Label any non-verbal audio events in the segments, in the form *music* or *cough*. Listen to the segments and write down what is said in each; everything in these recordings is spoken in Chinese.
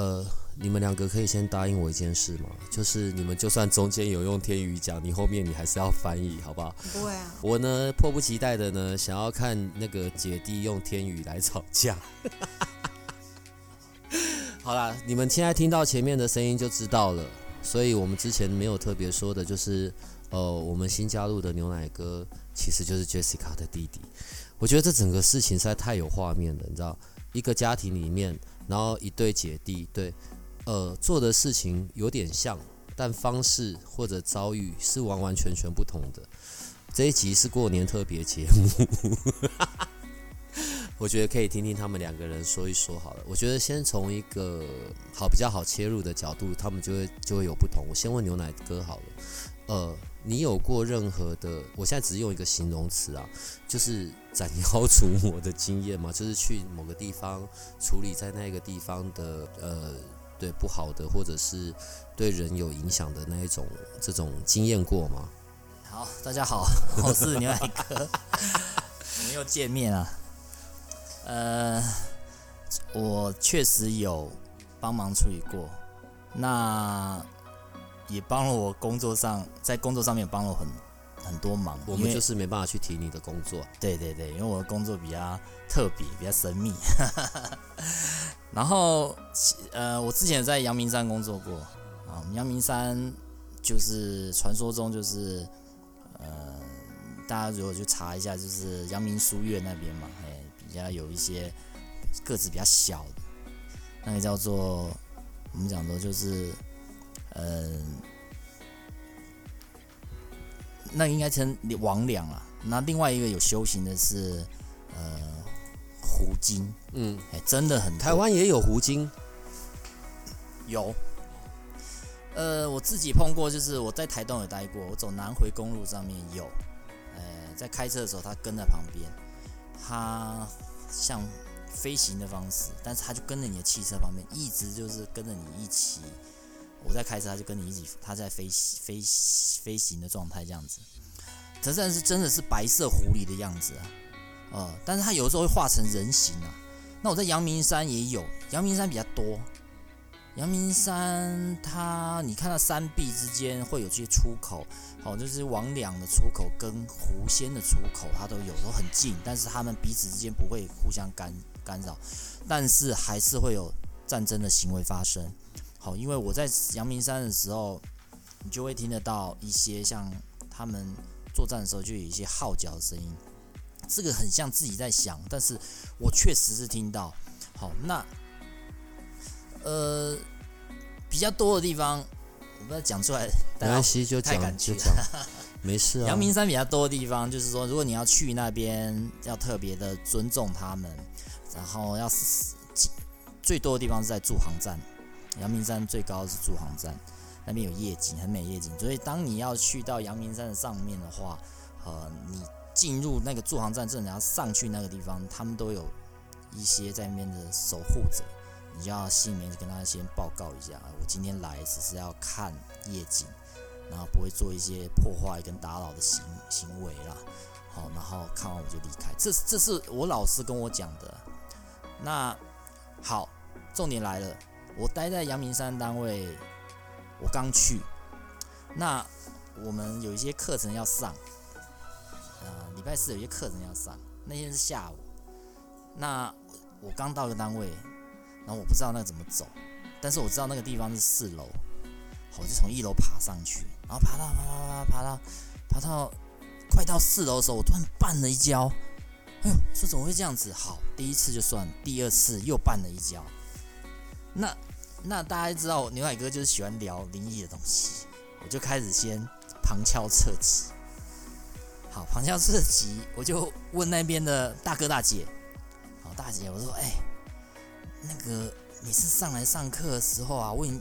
呃，你们两个可以先答应我一件事吗？就是你们就算中间有用天语讲，你后面你还是要翻译，好不好？不会啊。我呢，迫不及待的呢，想要看那个姐弟用天语来吵架。*laughs* 好啦，你们现在听到前面的声音就知道了。所以我们之前没有特别说的，就是呃，我们新加入的牛奶哥其实就是 Jessica 的弟弟。我觉得这整个事情实在太有画面了，你知道，一个家庭里面。然后一对姐弟，对，呃，做的事情有点像，但方式或者遭遇是完完全全不同的。这一集是过年特别节目，*laughs* 我觉得可以听听他们两个人说一说好了。我觉得先从一个好比较好切入的角度，他们就会就会有不同。我先问牛奶哥好了，呃。你有过任何的？我现在只用一个形容词啊，就是斩妖除魔的经验嘛？*laughs* 就是去某个地方处理在那个地方的呃，对不好的或者是对人有影响的那一种这种经验过吗？*laughs* 好，大家好，我是牛奶哥，*laughs* 我们又见面了。呃，我确实有帮忙处理过。那。也帮了我工作上，在工作上面帮了很很多忙。我们就是没办法去提你的工作。对对对，因为我的工作比较特别，比较神秘。*laughs* 然后，呃，我之前在阳明山工作过啊。阳明山就是传说中就是，呃，大家如果去查一下，就是阳明书院那边嘛，哎，比较有一些个子比较小的，那个叫做我们讲的就是。嗯，那应该称王良啊。那另外一个有修行的是呃胡精，嗯，哎，真的很。台湾也有胡精，有。呃，我自己碰过，就是我在台东有待过，我走南回公路上面有，呃，在开车的时候他跟在旁边，他像飞行的方式，但是他就跟着你的汽车旁边，一直就是跟着你一起。我在开车，他就跟你一起，他在飞飞飞行的状态这样子。这真的是真的是白色狐狸的样子啊，呃，但是他有的时候会化成人形啊。那我在阳明山也有，阳明山比较多。阳明山它，你看到山壁之间会有这些出口，好，就是王两的出口跟狐仙的出口，它都有都很近，但是他们彼此之间不会互相干干扰，但是还是会有战争的行为发生。好，因为我在阳明山的时候，你就会听得到一些像他们作战的时候就有一些号角的声音，这个很像自己在想，但是我确实是听到。好，那呃比较多的地方，我不知道讲出来，没关系，就讲就讲，*laughs* 没事啊。阳明山比较多的地方，就是说，如果你要去那边，要特别的尊重他们，然后要最多的地方是在驻航站。阳明山最高是驻航站，那边有夜景，很美夜景。所以当你要去到阳明山的上面的话，呃，你进入那个驻航站，正然后上去那个地方，他们都有一些在那边的守护者，你要心里面跟他先报告一下，我今天来只是要看夜景，然后不会做一些破坏跟打扰的行行为啦。好，然后看完我就离开。这这是我老师跟我讲的。那好，重点来了。我待在阳明山单位，我刚去，那我们有一些课程要上，呃，礼拜四有一些课程要上，那天是下午，那我刚到一个单位，然后我不知道那个怎么走，但是我知道那个地方是四楼，我就从一楼爬上去，然后爬到爬爬爬爬到爬到快到四楼的时候，我突然绊了一跤，哎呦，说怎么会这样子？好，第一次就算，第二次又绊了一跤。那那大家知道牛奶哥就是喜欢聊灵异的东西，我就开始先旁敲侧击。好，旁敲侧击，我就问那边的大哥大姐，好大姐，我说，哎，那个你是上来上课的时候啊，我已经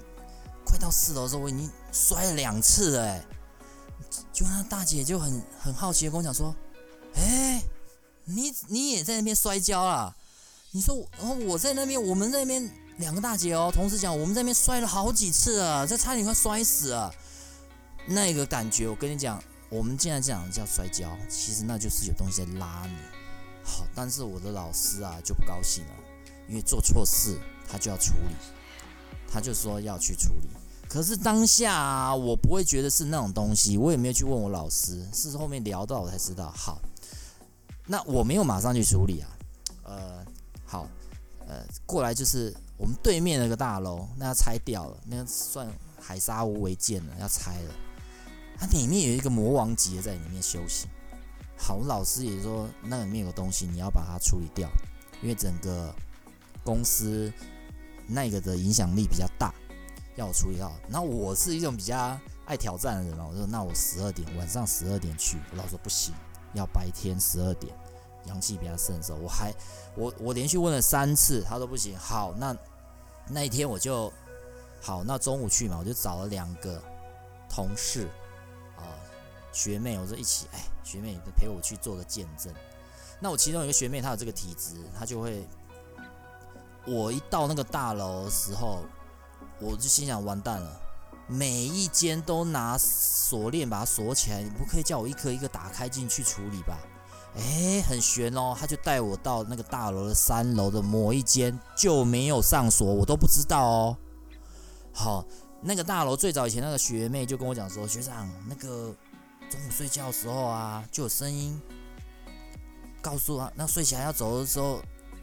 快到四楼的时候，我已经摔了两次了，哎，就那大姐就很很好奇的跟我讲说，哎，你你也在那边摔跤啊？你说，然后我在那边，我们那边两个大姐哦，同时讲，我们在那边摔了好几次啊，这差点快摔死了。那个感觉，我跟你讲，我们现在讲叫摔跤，其实那就是有东西在拉你。好，但是我的老师啊就不高兴了，因为做错事他就要处理，他就说要去处理。可是当下啊，我不会觉得是那种东西，我也没有去问我老师，是后面聊到我才知道。好，那我没有马上去处理啊，呃。好，呃，过来就是我们对面那个大楼，那要拆掉了，那算海沙无违建了，要拆了。它里面有一个魔王级的在里面修行。好，老师也说那里面有东西，你要把它处理掉，因为整个公司那个的影响力比较大，要我处理掉。那我是一种比较爱挑战的人嘛，我说那我十二点晚上十二点去，我老师说不行，要白天十二点。阳气比较盛的时候，我还我我连续问了三次，他都不行。好，那那一天我就好，那中午去嘛，我就找了两个同事啊学妹，我说一起，哎，学妹陪我去做个见证。那我其中有一个学妹，她有这个体质，她就会，我一到那个大楼的时候，我就心想完蛋了，每一间都拿锁链把它锁起来，你不可以叫我一颗一个打开进去处理吧？哎，很悬哦！他就带我到那个大楼的三楼的某一间，就没有上锁，我都不知道哦。好，那个大楼最早以前那个学妹就跟我讲说，学长，那个中午睡觉的时候啊，就有声音告诉他，那睡起来要走的时候，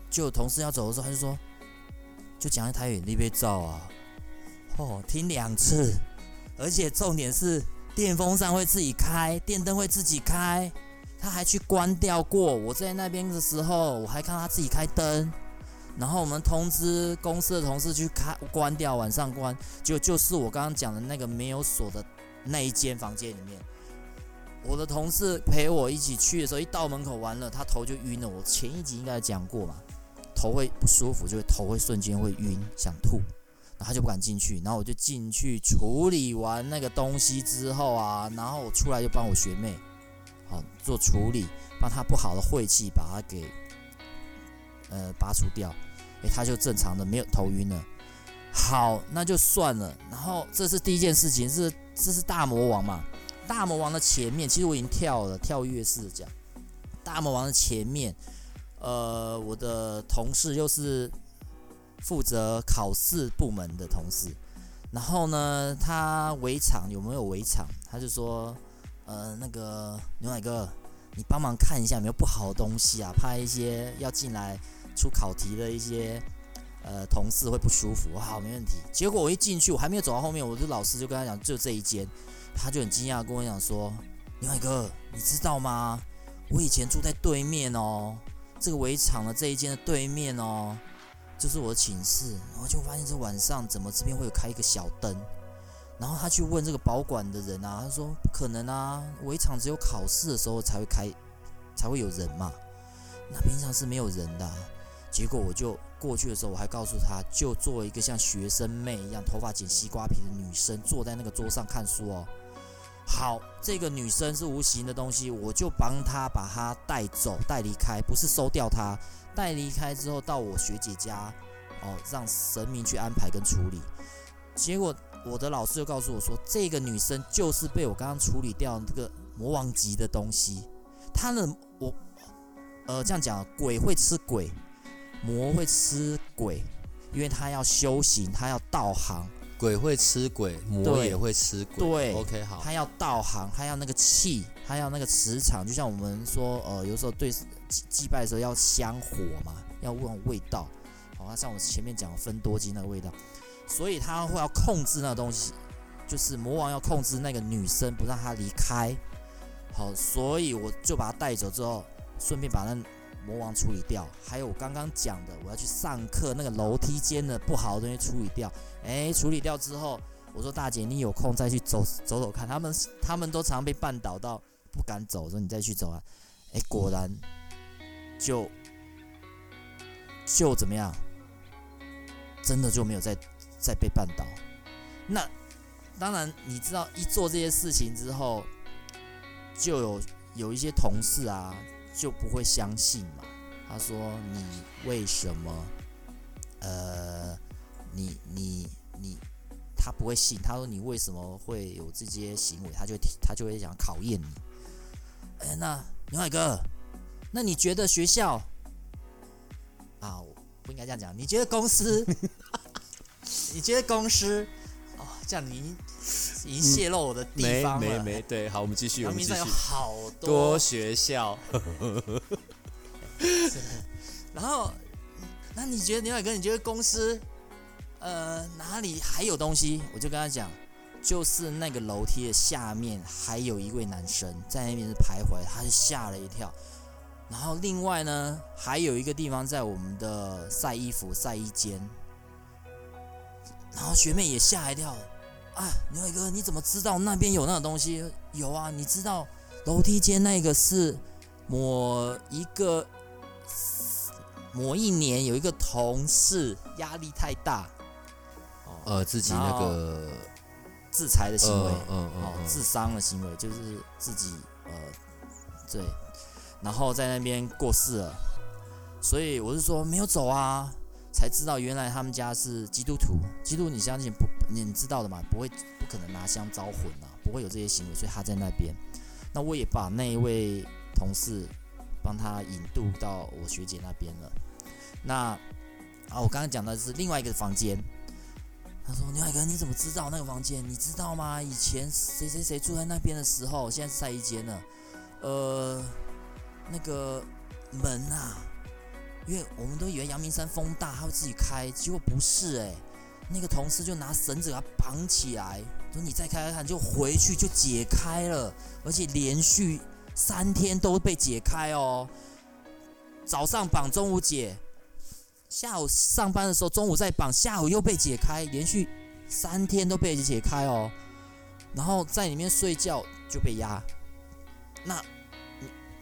就有同事要走的时候，他就说，就讲一台语，你别照啊。哦，听两次，而且重点是电风扇会自己开，电灯会自己开。他还去关掉过，我在那边的时候，我还看他自己开灯，然后我们通知公司的同事去开关掉，晚上关，就就是我刚刚讲的那个没有锁的那一间房间里面，我的同事陪我一起去的时候，一到门口完了，他头就晕了。我前一集应该讲过嘛，头会不舒服，就会头会瞬间会晕，想吐，然后他就不敢进去，然后我就进去处理完那个东西之后啊，然后我出来就帮我学妹。好做处理，把他不好的晦气把它给呃拔除掉，诶，他就正常的没有头晕了。好，那就算了。然后这是第一件事情，是这是大魔王嘛？大魔王的前面，其实我已经跳了，跳跃式讲。大魔王的前面，呃，我的同事又是负责考试部门的同事。然后呢，他围场有没有围场？他就说。呃，那个牛奶哥，你帮忙看一下有没有不好的东西啊？怕一些要进来出考题的一些呃同事会不舒服。好，没问题。结果我一进去，我还没有走到后面，我的老师就跟他讲，就这一间，他就很惊讶跟我讲说，牛奶哥，你知道吗？我以前住在对面哦，这个围场的这一间的对面哦，就是我的寝室。然后就发现这晚上怎么这边会有开一个小灯。然后他去问这个保管的人啊，他说不可能啊，围场只有考试的时候才会开，才会有人嘛，那平常是没有人的。结果我就过去的时候，我还告诉他，就做一个像学生妹一样，头发剪西瓜皮的女生，坐在那个桌上看书哦。好，这个女生是无形的东西，我就帮她把她带走，带离开，不是收掉她，带离开之后到我学姐家，哦，让神明去安排跟处理。结果。我的老师就告诉我说，这个女生就是被我刚刚处理掉这个魔王级的东西。她的我，呃，这样讲，鬼会吃鬼，魔会吃鬼，因为她要修行，她要道行。鬼会吃鬼，魔也会吃鬼。对，OK，好。她要道行，她要那个气，她要那个磁场，就像我们说，呃，有时候对祭祭拜的时候要香火嘛，要问味道。好，像我前面讲分多金那个味道。所以他会要控制那个东西，就是魔王要控制那个女生，不让她离开。好，所以我就把她带走之后，顺便把那魔王处理掉。还有我刚刚讲的，我要去上课那个楼梯间的不好的东西处理掉。哎，处理掉之后，我说大姐，你有空再去走走走看。他们他们都常被绊倒到不敢走，说你再去走啊。哎，果然就就怎么样？真的就没有再再被绊倒。那当然，你知道一做这些事情之后，就有有一些同事啊就不会相信嘛。他说：“你为什么？呃，你你你，他不会信。他说你为什么会有这些行为？他就他就会想考验你。哎，那牛海哥，那你觉得学校啊，不应该这样讲。你觉得公司？你觉得公司？哦，这样你已经泄露我的地方了。没没没，对，好，我们继续。阳明山有好多 *laughs* 学校。”然后，那你觉得牛海哥？你觉得公司，呃，哪里还有东西？我就跟他讲，就是那个楼梯的下面还有一位男生在那边是徘徊，他就吓了一跳。然后另外呢，还有一个地方在我们的晒衣服晒衣间，然后学妹也吓一跳。啊，牛伟哥，你怎么知道那边有那个东西？有啊，你知道楼梯间那个是某一个。某一年有一个同事压力太大，呃，自己那个自裁的行为，嗯嗯，哦，自伤的行为，就是自己呃，对，然后在那边过世了，所以我是说没有走啊，才知道原来他们家是基督徒，基督你相信不？你知道的嘛，不会不可能拿香招魂啊，不会有这些行为，所以他在那边，那我也把那一位同事帮他引渡到我学姐那边了。那啊，我刚刚讲的是另外一个房间。他说：“牛海哥，你怎么知道那个房间？你知道吗？以前谁谁谁住在那边的时候，现在是晒衣间了。呃，那个门啊，因为我们都以为阳明山风大，他会自己开，结果不是哎。那个同事就拿绳子给他绑起来，说你再开开看，就回去就解开了，而且连续三天都被解开哦。早上绑，中午解。”下午上班的时候，中午再绑，下午又被解开，连续三天都被解开哦。然后在里面睡觉就被压。那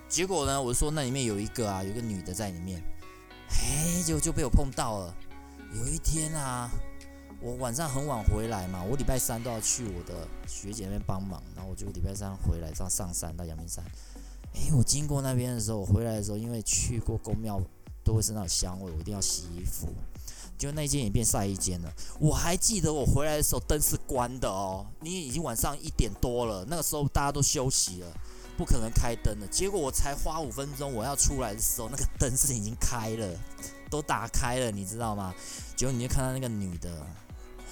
结果呢？我说那里面有一个啊，有个女的在里面。哎，结果就被我碰到了。有一天啊，我晚上很晚回来嘛，我礼拜三都要去我的学姐那边帮忙，然后我就礼拜三回来上上山到阳明山。哎，我经过那边的时候，我回来的时候，因为去过公庙。都会身上有香味，我一定要洗衣服。就那间也变晒衣间了。我还记得我回来的时候灯是关的哦，因为已经晚上一点多了，那个时候大家都休息了，不可能开灯的。结果我才花五分钟，我要出来的时候，那个灯是已经开了，都打开了，你知道吗？结果你就看到那个女的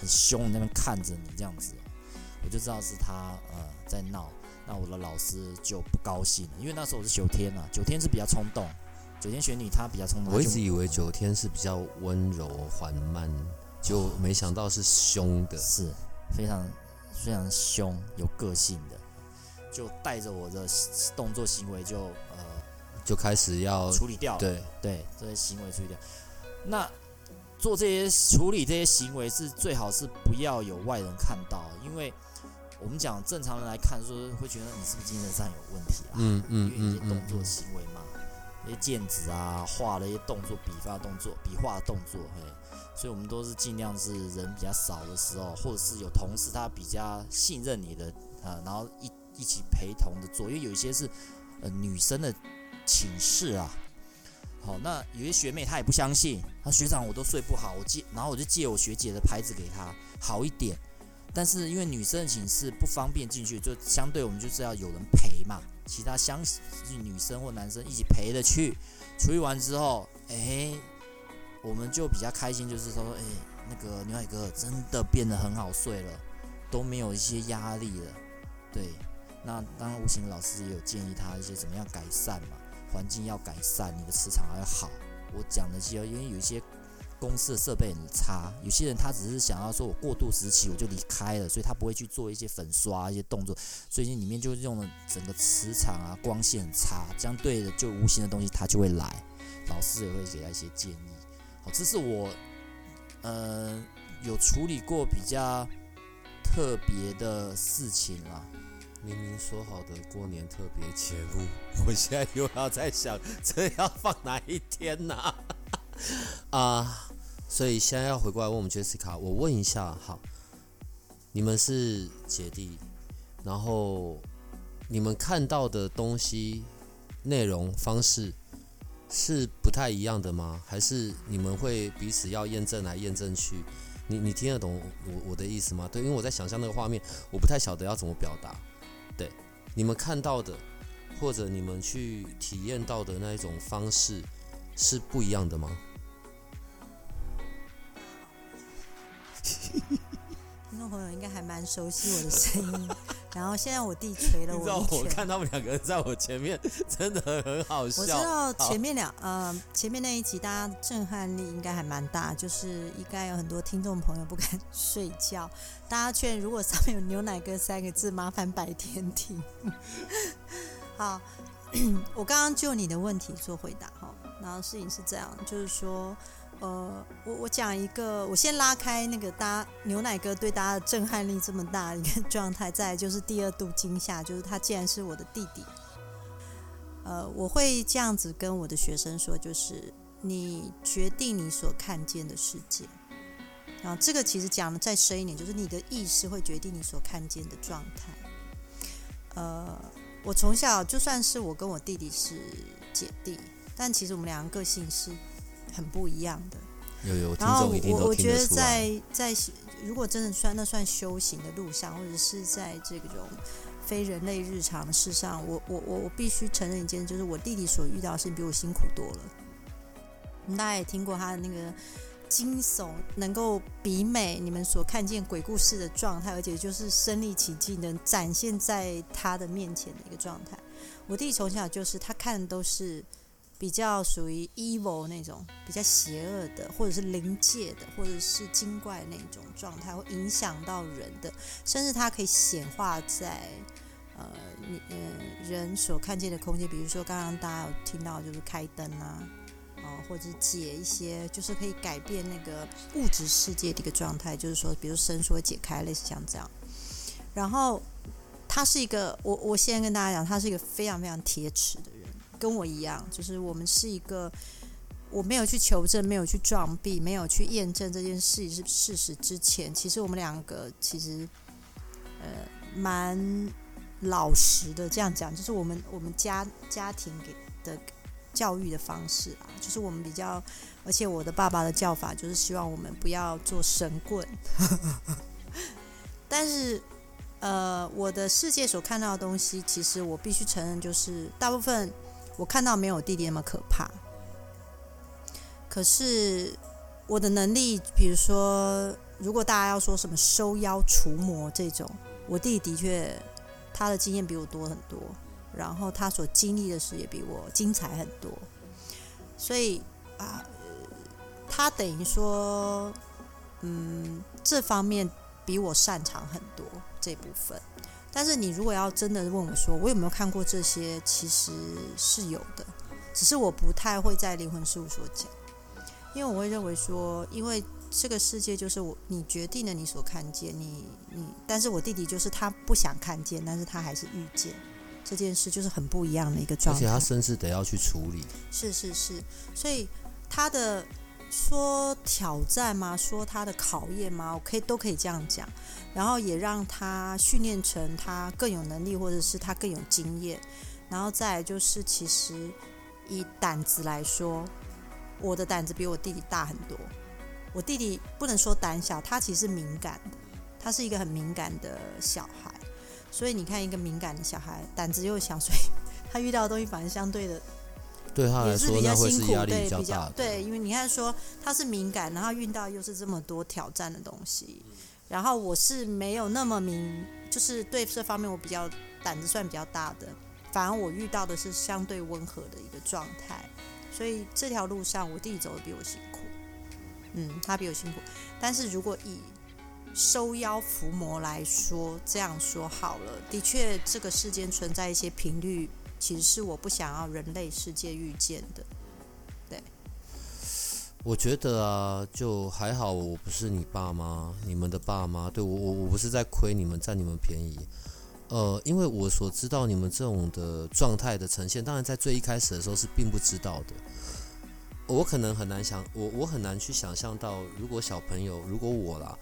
很凶，那边看着你这样子，我就知道是她呃在闹。那我的老师就不高兴了，*laughs* 因为那时候我是九天啊，九天是比较冲动。九天玄女她比较冲动，我一直以为九天是比较温柔缓慢，就没想到是凶的，是非常非常凶有个性的，就带着我的动作行为就呃就开始要处理掉，对对这些行为处理掉。那做这些处理这些行为是最好是不要有外人看到，因为我们讲正常人来看说会觉得你是不是精神上有问题啊？嗯嗯嗯，因为一些动作行为嘛。一些毽子啊，画的一些动作，笔画动作，笔画的动作，嘿，所以我们都是尽量是人比较少的时候，或者是有同事他比较信任你的啊，然后一一起陪同的做，因为有一些是呃女生的寝室啊，好，那有些学妹她也不相信，她学长我都睡不好，我借，然后我就借我学姐的牌子给她好一点。但是因为女生的寝室不方便进去，就相对我们就是要有人陪嘛，其他相女生或男生一起陪着去处理完之后，哎，我们就比较开心，就是说，哎，那个牛海哥真的变得很好睡了，都没有一些压力了。对，那当然，吴形老师也有建议他一些怎么样改善嘛，环境要改善，你的磁场要好。我讲的是，因为有一些。公司的设备很差，有些人他只是想要说，我过渡时期我就离开了，所以他不会去做一些粉刷一些动作，所以里面就用了整个磁场啊，光线很差，相对的就无形的东西它就会来，老师也会给他一些建议。好，这是我呃有处理过比较特别的事情啦。明明说好的过年特别节目，我现在又要在想，这要放哪一天呢？*laughs* 啊。所以现在要回过来问我们 Jessica，我问一下，好，你们是姐弟，然后你们看到的东西、内容、方式是不太一样的吗？还是你们会彼此要验证来验证去？你你听得懂我我的意思吗？对，因为我在想象那个画面，我不太晓得要怎么表达。对，你们看到的或者你们去体验到的那一种方式是不一样的吗？*laughs* 听众朋友应该还蛮熟悉我的声音，然后现在我弟 *laughs* 捶了你知道我一拳。我看他们两个人在我前面，真的很好笑。我知道前面两呃前面那一集大家震撼力应该还蛮大，就是应该有很多听众朋友不敢 *laughs* 睡觉。大家劝如果上面有牛奶哥三个字，麻烦白天听。*laughs* 好，*clears throat* 我刚刚就你的问题做回答哈。然后事情是这样，就是说，呃，我我讲一个，我先拉开那个大牛奶哥对大家的震撼力这么大一个 *laughs* 状态，再就是第二度惊吓，就是他竟然是我的弟弟。呃，我会这样子跟我的学生说，就是你决定你所看见的世界。啊，这个其实讲的再深一点，就是你的意识会决定你所看见的状态。呃，我从小就算是我跟我弟弟是姐弟，但其实我们两个个性是很不一样的。有有听然后我我觉得。在在如果真的算那算修行的路上，或者是在这种非人类日常的事上，我我我我必须承认一件，就是我弟弟所遇到的事情比我辛苦多了。大家也听过他的那个惊悚，能够比美你们所看见鬼故事的状态，而且就是身临其境的展现在他的面前的一个状态。我弟弟从小就是他看的都是比较属于 evil 那种比较邪恶的，或者是灵界的，或者是精怪那种状态，会影响到人的，甚至它可以显化在呃你呃人所看见的空间，比如说刚刚大家有听到就是开灯啊，哦、或者解一些就是可以改变那个物质世界的一个状态，就是说比如伸缩解开，类似像这样，然后。他是一个，我我现在跟大家讲，他是一个非常非常铁齿的，跟我一样，就是我们是一个，我没有去求证，没有去撞壁，没有去验证这件事是事实之前，其实我们两个其实呃蛮老实的。这样讲，就是我们我们家家庭给的教育的方式啊，就是我们比较，而且我的爸爸的教法就是希望我们不要做神棍，*laughs* 但是。呃，我的世界所看到的东西，其实我必须承认，就是大部分我看到没有弟弟那么可怕。可是我的能力，比如说，如果大家要说什么收妖除魔这种，我弟弟的确他的经验比我多很多，然后他所经历的事也比我精彩很多，所以啊，他等于说，嗯，这方面比我擅长很多。这部分，但是你如果要真的问我说我有没有看过这些，其实是有的，只是我不太会在灵魂事务所讲，因为我会认为说，因为这个世界就是我你决定了你所看见，你你，但是我弟弟就是他不想看见，但是他还是遇见这件事，就是很不一样的一个状态，而且他甚至得要去处理。是是是，所以他的。说挑战吗？说他的考验吗？我可以都可以这样讲，然后也让他训练成他更有能力，或者是他更有经验。然后再来就是，其实以胆子来说，我的胆子比我弟弟大很多。我弟弟不能说胆小，他其实敏感，他是一个很敏感的小孩。所以你看，一个敏感的小孩，胆子又小，所以他遇到的东西反而相对的。对他来也是说，那会比较辛苦，是压力对，比较大的。对，因为你看说他是敏感，然后遇到又是这么多挑战的东西，然后我是没有那么敏，就是对这方面我比较胆子算比较大的，反而我遇到的是相对温和的一个状态，所以这条路上我弟弟走的比我辛苦，嗯，他比我辛苦，但是如果以收妖伏魔来说，这样说好了，的确这个世间存在一些频率。其实是我不想要人类世界遇见的，对。我觉得啊，就还好，我不是你爸妈，你们的爸妈，对我我我不是在亏你们，占你们便宜。呃，因为我所知道你们这种的状态的呈现，当然在最一开始的时候是并不知道的。我可能很难想，我我很难去想象到，如果小朋友，如果我啦，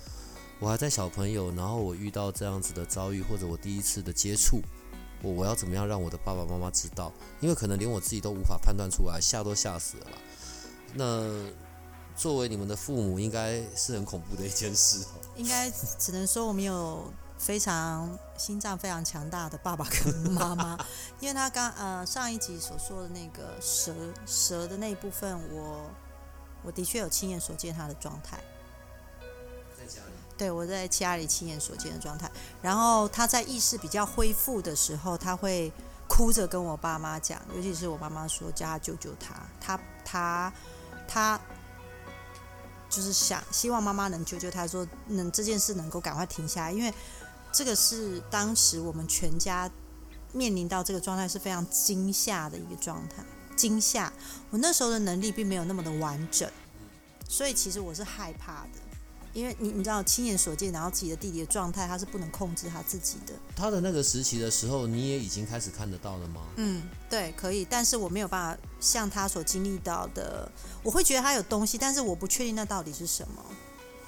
我还在小朋友，然后我遇到这样子的遭遇，或者我第一次的接触，我我要怎么样让我的爸爸妈妈知道？因为可能连我自己都无法判断出来，吓都吓死了啦。那作为你们的父母，应该是很恐怖的一件事哦。应该只能说我们有非常心脏非常强大的爸爸跟妈妈，*laughs* 因为他刚呃上一集所说的那个蛇蛇的那一部分，我我的确有亲眼所见他的状态。在家里，对，我在家里亲眼所见的状态。然后他在意识比较恢复的时候，他会哭着跟我爸妈讲，尤其是我妈妈说叫他救救他，他他他就是想希望妈妈能救救他，说能这件事能够赶快停下来，因为这个是当时我们全家面临到这个状态是非常惊吓的一个状态，惊吓。我那时候的能力并没有那么的完整，所以其实我是害怕的。因为你你知道亲眼所见，然后自己的弟弟的状态，他是不能控制他自己的。他的那个时期的时候，你也已经开始看得到了吗？嗯，对，可以，但是我没有办法像他所经历到的，我会觉得他有东西，但是我不确定那到底是什么。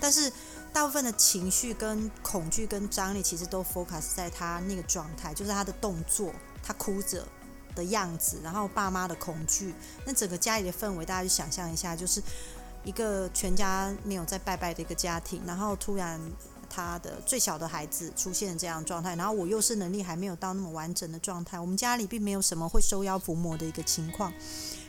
但是大部分的情绪跟恐惧跟张力，其实都 focus 在他那个状态，就是他的动作，他哭着的样子，然后爸妈的恐惧，那整个家里的氛围，大家就想象一下，就是一个全家没有在拜拜的一个家庭，然后突然他的最小的孩子出现这样状态，然后我又是能力还没有到那么完整的状态，我们家里并没有什么会收妖伏魔的一个情况，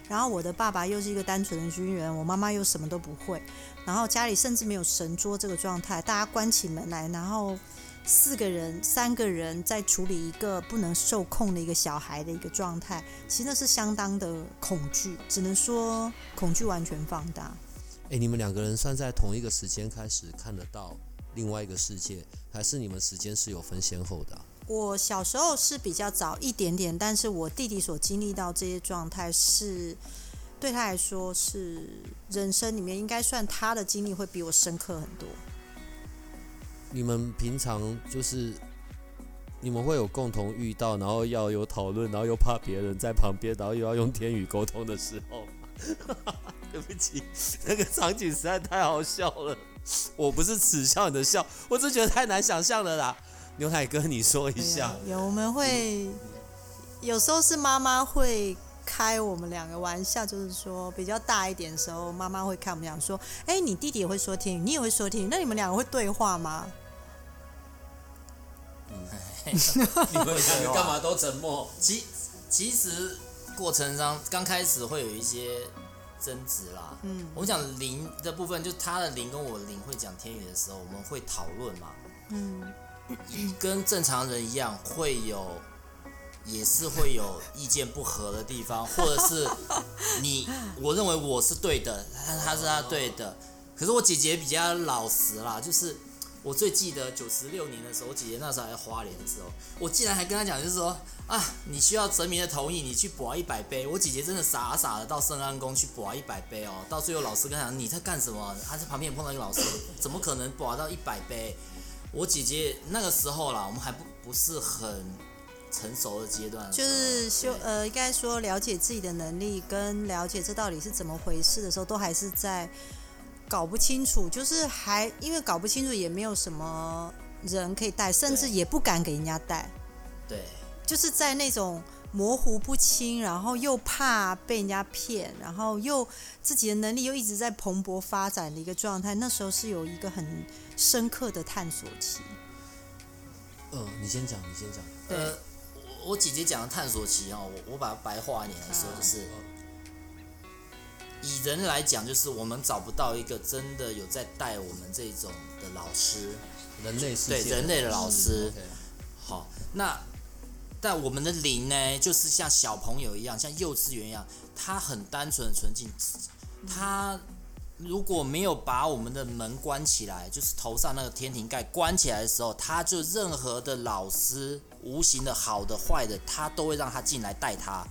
然后我的爸爸又是一个单纯的军人，我妈妈又什么都不会，然后家里甚至没有神桌这个状态，大家关起门来，然后四个人、三个人在处理一个不能受控的一个小孩的一个状态，其实那是相当的恐惧，只能说恐惧完全放大。诶，你们两个人算在同一个时间开始看得到另外一个世界，还是你们时间是有分先后的啊、我小时候是比较早一点点，但是我弟弟所经历到这些状态是对他来说是人生里面应该算他的经历会比我深刻很多。你们平常就是你们会有共同遇到，然后要有讨论，然后又怕别人在旁边，然后又要用天语沟通的时候。对不起，*laughs* 那个场景实在太好笑了。我不是耻笑你的笑，我只是觉得太难想象了啦。牛奶哥，你说一下。有有我们会有时候是妈妈会开我们两个玩笑，就是说比较大一点的时候，妈妈会开我们讲说：“哎，你弟弟也会说天语，你也会说天语，那你们两个会对话吗 *laughs* *laughs* 你们两个干嘛都沉默？其其实过程上刚开始会有一些争执啦。嗯我们讲灵的部分，就是他的灵跟我的灵会讲天语的时候，我们会讨论嘛，？”嗯，跟正常人一样会有，也是会有意见不合的地方，或者是 *laughs* 你我认为我是对的，他他是他对的，可是我姐姐比较老实啦，就是我最记得九十六年的时候，我姐姐那时候还在花莲的时候，我竟然还跟她讲，就是说啊，你需要神明的同意，你去博一百杯。我姐姐真的傻傻的到圣安宫去博一百杯哦，到最后老师跟她讲你在干什么？她在旁边也碰到一个老师，怎么可能博到一百杯？我姐姐那个时候啦，我们还不不是很成熟的阶段就，是修呃，应该说了解自己的能力跟了解这到底是怎么回事的时候，都还是在搞不清楚，就是还因为搞不清楚，也没有什么人可以带，甚至也不敢给人家带，对就是在那种模糊不清，然后又怕被人家骗，然后又自己的能力又一直在蓬勃发展的一个状态，那时候是有一个很深刻的探索期。嗯，你先讲，你先讲。对呃，我我姐姐讲的探索期哦，我我把它白话一点来说，嗯就是以人来讲，就是我们找不到一个真的有在带我们这种的老师，人类对人类的老师。好，那但我们的灵呢，就是像小朋友一样，像幼稚园一样，他很单纯、很纯净。他如果没有把我们的门关起来，就是头上那个天庭盖关起来的时候，他就任何的老师，无形的好的、坏的，他都会让他进来带他，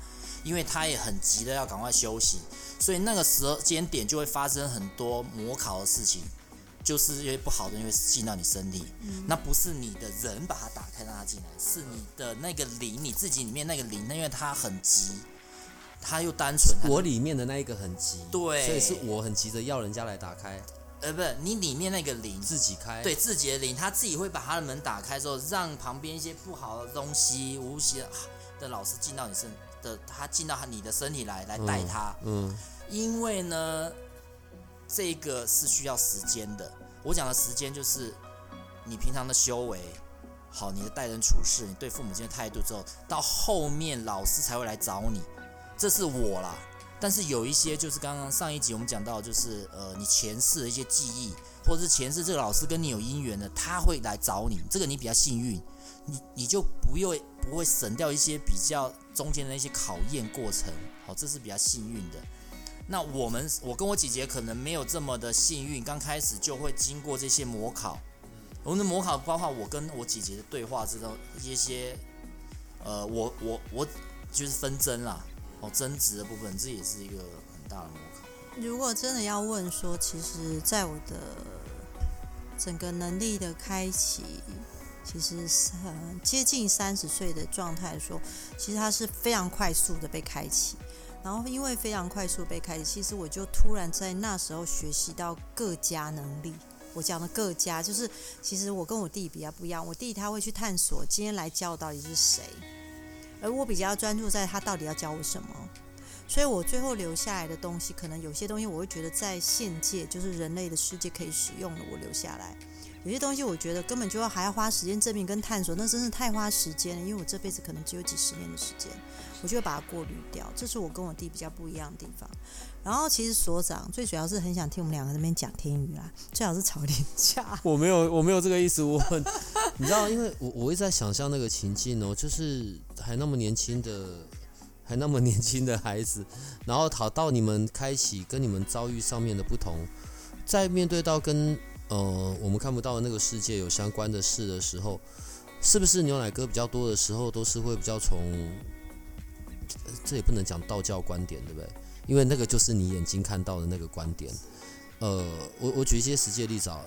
因为他也很急的要赶快休息，所以那个时间点就会发生很多模考的事情。就是因为不好的因为进到你身体，那不是你的人把它打开让它进来，是你的那个灵，你自己里面那个灵，那因为它很急，他又单纯，我里面的那一个很急，对。所以是我很急着要人家来打开，呃，不是你里面那个灵，自己开，对自己的灵，他自己会把他的门打开之后，让旁边一些不好的东西、无邪的老师进到你身的，他进到他你的身体来来带他，嗯因为呢，这个是需要时间的。我讲的时间就是你平常的修为，好，你的待人处事，你对父母亲的态度之后，到后面老师才会来找你，这是我啦。但是有一些就是刚刚上一集我们讲到，就是呃你前世的一些记忆，或者是前世这个老师跟你有姻缘的，他会来找你，这个你比较幸运，你你就不用不会省掉一些比较中间的一些考验过程，好，这是比较幸运的。那我们，我跟我姐姐可能没有这么的幸运，刚开始就会经过这些模考。我们的模考包括我跟我姐姐的对话之中一些，呃，我我我就是纷争啦，哦，争执的部分，这也是一个很大的模考。如果真的要问说，其实在我的整个能力的开启，其实是很接近三十岁的状态的时候，其实它是非常快速的被开启。然后因为非常快速被开启，其实我就突然在那时候学习到各家能力。我讲的各家，就是其实我跟我弟比较不一样，我弟他会去探索今天来教到底是谁，而我比较专注在他到底要教我什么。所以我最后留下来的东西，可能有些东西我会觉得在现界，就是人类的世界可以使用的，我留下来。有些东西我觉得根本就要还要花时间证明跟探索，那真是太花时间了。因为我这辈子可能只有几十年的时间，我就会把它过滤掉。这是我跟我弟比较不一样的地方。然后其实所长最主要是很想听我们两个那边讲天语啦，最好是吵点架。我没有，我没有这个意思。我很，你知道，因为我我一直在想象那个情境哦，就是还那么年轻的，还那么年轻的孩子，然后讨到你们开启跟你们遭遇上面的不同，在面对到跟呃我们看不到那个世界有相关的事的时候，是不是牛奶哥比较多的时候都是会比较从，这也不能讲道教观点，对不对？因为那个就是你眼睛看到的那个观点。呃，我我举一些实际例子啊，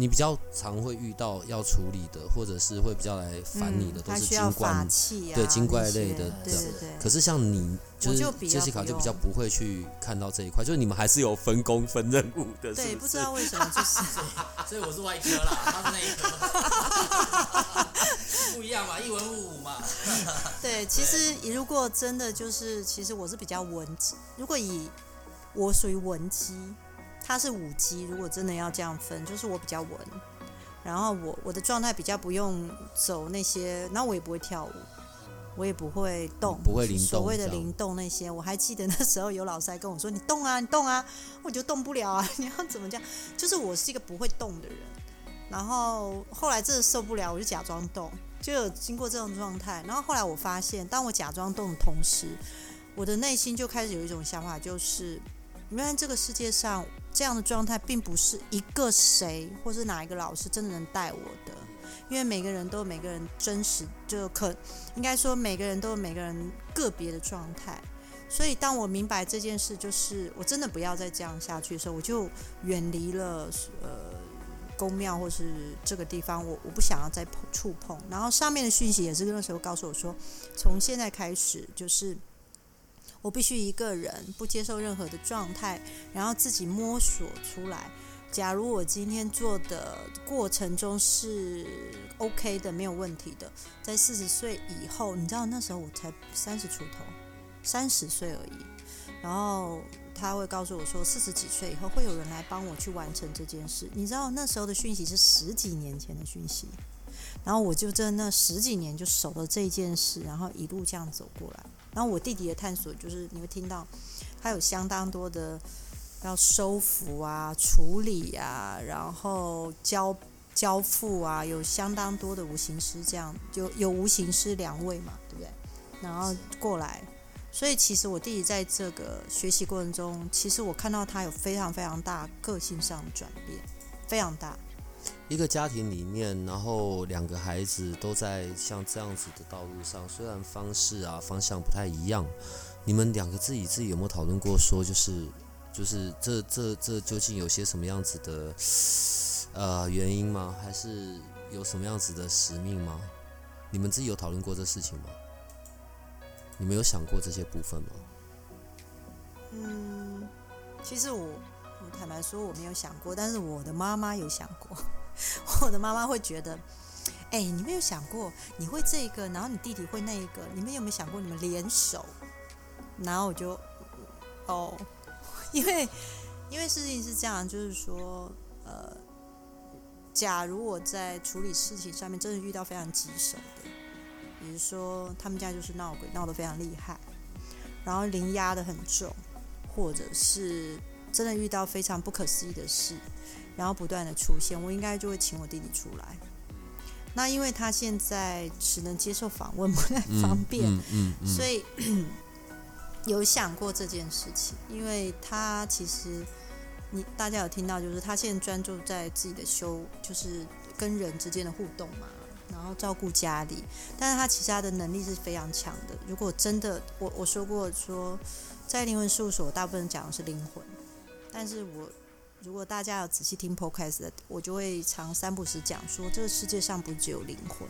你比较常会遇到要处理的，或者是会比较来烦你的，嗯都是精怪。对精怪类的对对对。可是像你，就是我就比杰西卡就比较不会去看到这一块，就是你们还是有分工分任务的，对，不知道为什么就是 *laughs* 所以我是外科啦，他是内科，*laughs* 不一样嘛，一文五武嘛。*laughs* 对。其实如果真的就是，其实我是比较文姬。如果以我属于文姬，他是武姬。如果真的要这样分，就是我比较稳，然后我我的状态比较不用走那些，然后我也不会跳舞。我也不会动，不会灵动所谓的灵动那些，我还记得那时候有老师还跟我说：“你动啊，你动啊！” *laughs* 我就动不了啊！你要怎么讲？就是我是一个不会动的人。然后后来真的受不了，我就假装动，就有经过这种状态。然后后来我发现，当我假装动的同时，我的内心就开始有一种想法，就是原来这个世界上这样的状态，并不是一个谁或是哪一个老师真的能带我的，因为每个人都有每个人真实，就可应该说每个人都有每个人个别的状态。所以，当我明白这件事，就是我真的不要再这样下去的时候，我就远离了呃宫庙或是这个地方，我我不想要再碰触碰。然后上面的讯息也是那时候告诉我说，从现在开始就是我必须一个人不接受任何的状态，然后自己摸索出来。假如我今天做的过程中是 OK 的，没有问题的，在四十岁以后，你知道那时候我才三十出头，三十岁而已，然后他会告诉我说，四十几岁以后会有人来帮我去完成这件事。你知道那时候的讯息是十几年前的讯息，然后我就在那十几年就守了这件事，然后一路这样走过来。然后我弟弟的探索就是你会听到，他有相当多的要收服啊、处理啊，然后交交付啊，有相当多的无形师这样，就有无形师两位嘛，对不对？然后过来，所以其实我弟弟在这个学习过程中，其实我看到他有非常非常大个性上的转变，非常大。一个家庭里面，然后两个孩子都在像这样子的道路上，虽然方式啊方向不太一样，你们两个自己自己有没有讨论过说，就是就是这这这究竟有些什么样子的呃原因吗？还是有什么样子的使命吗？你们自己有讨论过这事情吗？你们有想过这些部分吗？嗯，其实我我坦白说我没有想过，但是我的妈妈有想过。*laughs* 我的妈妈会觉得，哎、你没有想过你会这个，然后你弟弟会那个，你们有没有想过你们联手？然后我就哦，*laughs* 因为因为事情是这样，就是说，呃，假如我在处理事情上面真的遇到非常棘手的，比如说他们家就是闹鬼闹得非常厉害，然后灵压的很重，或者是真的遇到非常不可思议的事，然后不断的出现，我应该就会请我弟弟出来。那因为他现在只能接受访问，不太方便，嗯嗯嗯，所以 *clears throat* 有想过这件事情，因为他其实你大家有听到，就是他现在专注在自己的修，就是跟人之间的互动嘛，然后照顾家里，但是他其实他的能力是非常强的。如果真的，我我说过说，在灵魂事务所，大部分讲的是灵魂，但是我如果大家有仔细听 podcast，我就会常三不时讲说，这个世界上不只有灵魂。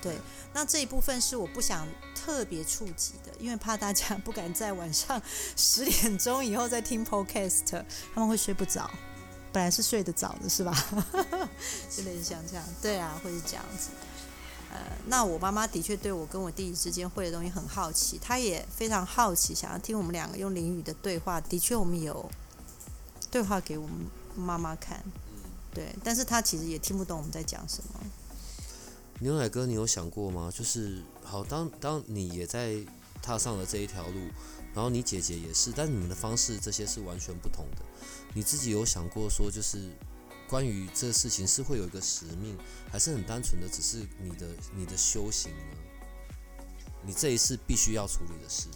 对，那这一部分是我不想特别触及的，因为怕大家不敢在晚上十点钟以后再听 podcast，他们会睡不着。本来是睡得早的，是吧？*laughs* 就类似像这样，对啊，会是这样子。呃，那我妈妈的确对我跟我弟弟之间会的东西很好奇，她也非常好奇，想要听我们两个用淋雨的对话。的确，我们有对话给我们妈妈看，对，但是她其实也听不懂我们在讲什么。牛奶哥，你有想过吗？就是好，当当你也在踏上了这一条路，然后你姐姐也是，但你们的方式这些是完全不同的。你自己有想过说，就是关于这个事情是会有一个使命，还是很单纯的只是你的你的修行呢？你这一次必须要处理的事。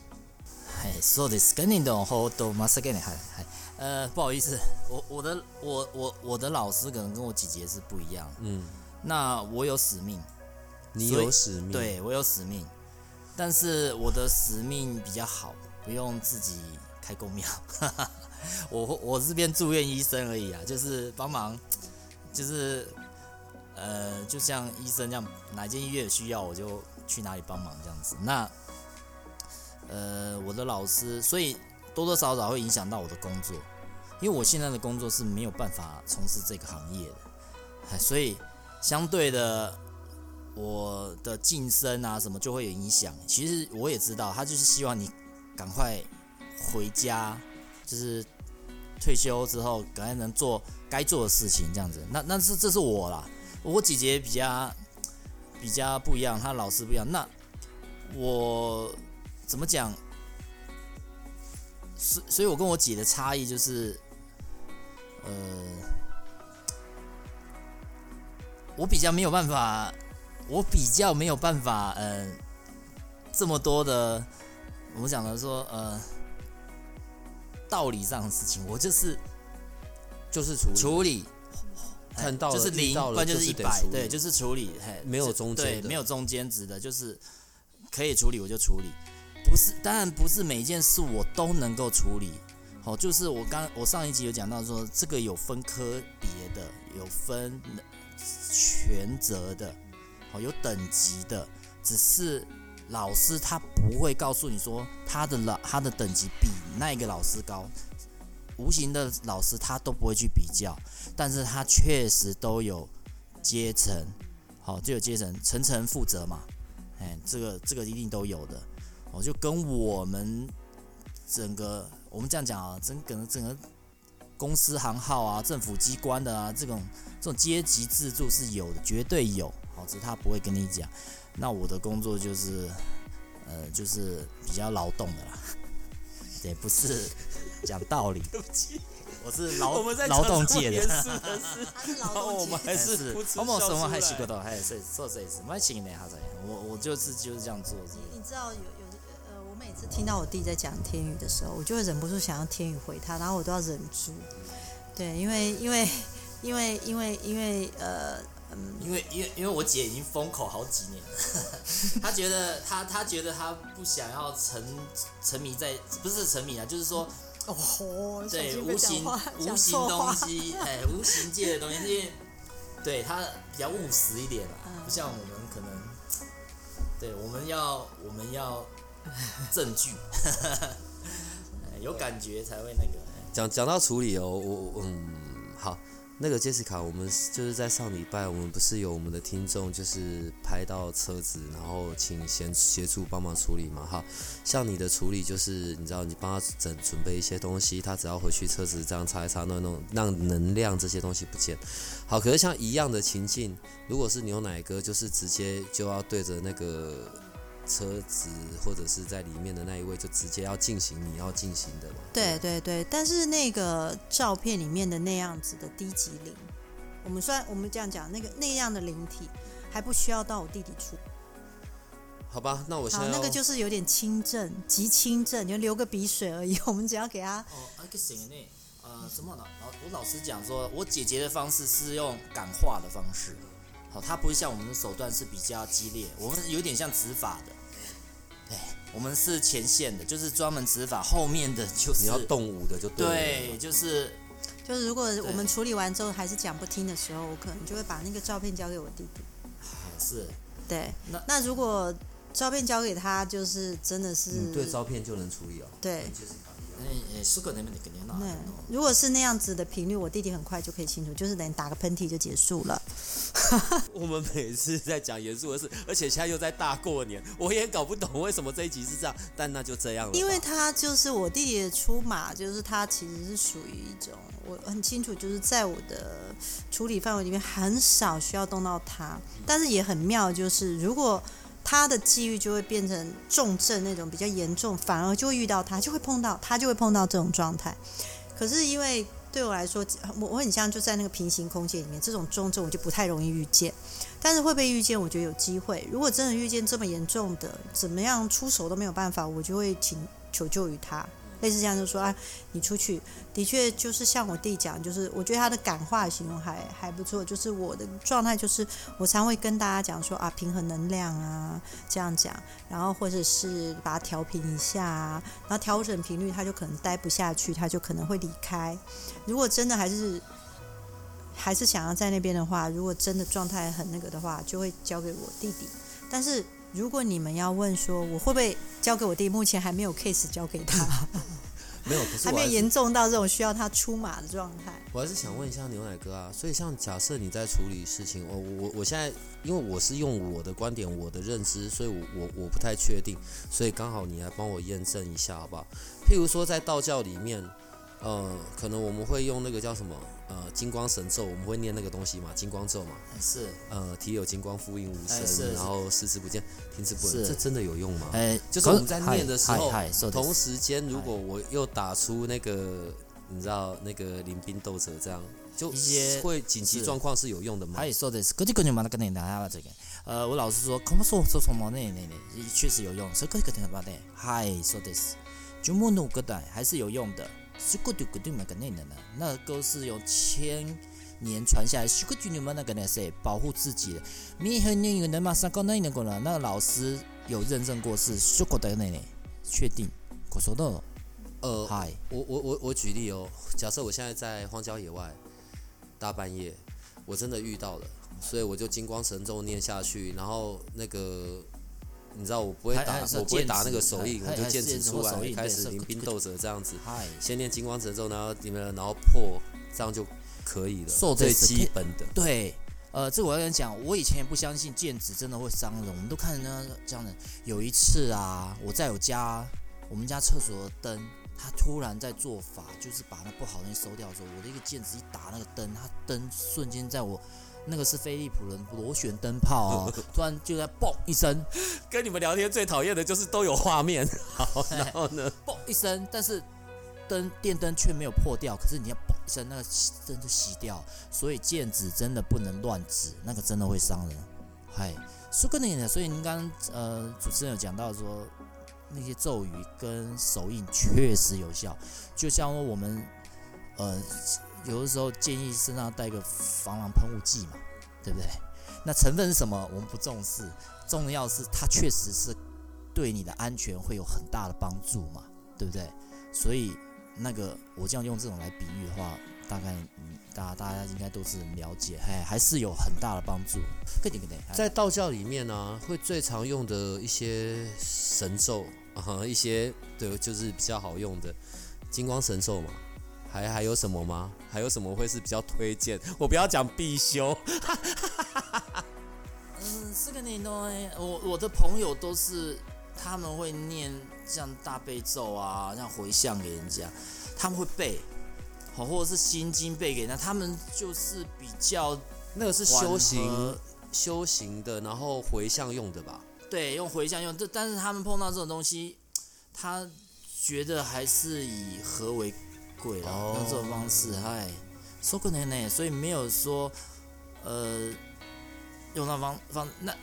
はい、そうです。跟你的ほどまさげね、はいはい。呃，不好意思，我我的我我我的老师可能跟我姐姐是不一样。嗯，那我有使命，你所以有使命，，对我有使命，但是我的使命比较好，不用自己开公庙。*laughs* 我我这边住院医生而已啊，就是帮忙，就是呃，就像医生这样，哪间医院有需要我就去哪里帮忙这样子。那 呃，我的老师，所以多多少少会影响到我的工作，因为我现在的工作是没有办法从事这个行业的，所以相对的，我的晋升啊什么就会有影响。其实我也知道，他就是希望你赶快回家，就是退休之后赶快能做该做的事情这样子。那那是这是我啦，我姐姐比较比较不一样，她老师不一样。那我怎么讲？所所以，我跟我姐的差异就是，呃，我比较没有办法，我比较没有办法，呃，这么多的，我们讲的说，呃，道理上的事情，我就是就是处理。处理，哎看到了就是零，遇到了不然就就是一百，对，就是处理，嘿，没有中间的对没有中间值的，就是可以处理我就处理，不是，当然不是每件事我都能够处理。好，就是我刚我上一集有讲到说，这个有分科别的，有分全责的，好，有等级的，只是老师他不会告诉你说他的老他的等级比那个老师高，无形的老师他都不会去比较，但是他确实都有阶层，好，就有阶层，层层负责嘛，哎，这个这个一定都有的，哦，就跟我们整个我们这样讲啊，整个整个公司行号啊，政府机关的啊，这种这种阶级制度是有的，绝对有，好，只是他不会跟你讲。那我的工作就是，呃，就是比较劳动的啦，也不是 *laughs* 讲道理。对不起，我是劳 *laughs* 劳动界的。*laughs* 他是劳动我们还是什么还是个到，还是做这一次，蛮行的，我我就是就是这样做。你知道有每次听到我弟在讲天宇的时候，我就会忍不住想要天宇回他，然后我都要忍住。对，因为因为因为因为因为呃嗯，因为因为因为我姐已经封口好几年了，*laughs* 她觉得她她觉得她不想要沉沉迷在不是沉迷啊，就是说哦，小对无形无形东西，哎，无形界的东西，因为对她比较务实一点啦，嗯不像我们可能，对我们要我们要 *laughs* 证据，*laughs* 有感觉才会那个。讲讲到处理哦，我嗯好，那个 Jessica，我们就是在上礼拜，我们不是有我们的听众就是拍到车子，然后请先协助帮忙处理嘛哈。像你的处理就是你知道，你帮他整准备一些东西，他只要回去车子这样擦一擦，弄弄让能量这些东西不见。好，可是像一样的情境，如果是牛奶哥，就是直接就要对着那个。车子或者是在里面的那一位，就直接要进行你要进行的嘛？对对对，但是那个照片里面的那样子的低级灵，我们算我们这样讲，那个那样的灵体还不需要到我弟弟处。好吧，那我好，那个就是有点轻症，极轻症，就流个鼻水而已。我们只要给他哦，那个行呢？呃，什么老老我老实讲说，我姐姐的方式是用感化的方式，好，它不会像我们的手段是比较激烈，我们有点像执法的。我们是前线的，就是专门执法，后面的就是你要动武的就对，就是就是如果我们处理完之后还是讲不听的时候，我可能就会把那个照片交给我弟弟。是，对。那那如果照片交给他，就是真的是对照片就能处理哦。对。如果是那样子的频率，我弟弟很快就可以清楚，就是等打个喷嚏就结束了。*laughs* 我们每次在讲严肃的事，而且现在又在大过年，我也搞不懂为什么这一集是这样，但那就这样了。因为他就是我弟弟的出马，就是他其实是属于一种，我很清楚，就是在我的处理范围里面很少需要动到他，但是也很妙，就是如果。他的际遇就会变成重症那种比较严重，反而就会遇到他，就会碰到他，就会碰到这种状态。可是因为对我来说，我我很像就在那个平行空间里面，这种重症我就不太容易遇见。但是会被遇见，我觉得有机会。如果真的遇见这么严重的，怎么样出手都没有办法，我就会请求救于他。类似这样就说啊，你出去的确就是像我弟讲，就是我觉得他的感化形容还还不错。就是我的状态就是我常会跟大家讲说啊，平衡能量啊，这样讲，然后或者是把它调平一下啊，然后调整频率，他就可能待不下去，他就可能会离开。如果真的还是还是想要在那边的话，如果真的状态很那个的话，就会交给我弟弟。但是。如果你们要问说我会不会交给我弟，目前还没有 case 交给他，*laughs* 没有，可是还没有严重到这种需要他出马的状态。我还是想问一下牛奶哥啊，所以像假设你在处理事情，我我我现在因为我是用我的观点、我的认知，所以我我我不太确定，所以刚好你来帮我验证一下好不好？譬如说在道教里面。呃，可能我们会用那个叫什么呃金光神咒，我们会念那个东西嘛，金光咒嘛。是。呃，体有金光，复印无声，然后视之不见，听之不闻，这真的有用吗？哎，就是我们在念的时候，同时间如果我又打出那个，你知道那个临兵斗者这样，就一些会紧急状况是有用的吗？哎，说的是，根据根据嘛，那个年代这个，呃，我老实说，恐怕说说从毛那那那，确实有用，所以根据根据嘛的，嗨，说的是，就木努个代还是有用的。是古丢古丢那个内能的，那都是由千年传下来。是古丢你们那个呢？是保护自己的。你和你有能马上搞那那个了？那个老师有认证过是是古的内内，确定。我说的。呃，嗨，我我我我举例哦。假设我现在在荒郊野外，大半夜，我真的遇到了，所以我就金光神咒念下去，然后那个。你知道我不会打，我不会打那个手印，我就剑指出来，开始临兵斗者这样子。先练金光神咒，然后你们然后破，这样就可以了。最基本的。对，呃，这我要跟你讲，我以前也不相信剑指真的会伤人，我们都看人家这样的。有一次啊，我在我家，我们家厕所的灯，它突然在做法，就是把那不好的东西收掉的时候，我的一个剑指一打那个灯，它灯瞬间在我。那个是飞利浦的螺旋灯泡哦，*laughs* 突然就在嘣一声。跟你们聊天最讨厌的就是都有画面，*laughs* 好，然后呢，嘣一声，但是灯电灯却没有破掉，可是你要嘣一声，那个灯就熄掉。所以剑指真的不能乱指，那个真的会伤人。嗨，说跟你呢？所以您刚呃主持人有讲到说，那些咒语跟手印确实有效，就像我们呃。有的时候建议身上带个防狼喷雾剂嘛，对不对？那成分是什么？我们不重视，重要是它确实是对你的安全会有很大的帮助嘛，对不对？所以那个我这样用这种来比喻的话，大概大家大家应该都是了解，哎，还是有很大的帮助。在道教里面呢，会最常用的一些神咒，啊一些对，就是比较好用的金光神兽嘛。还还有什么吗？还有什么会是比较推荐？我不要讲必修。嗯，这个年都，我我的朋友都是他们会念像大悲咒啊，像回向给人家，他们会背，好，或者是心经背给人家，他们就是比较那个是修行修行的，然后回向用的吧？对，用回向用，这但是他们碰到这种东西，他觉得还是以和为贵了，用这种方式，嗨，说可能呢，所以没有说，呃。用那方方那，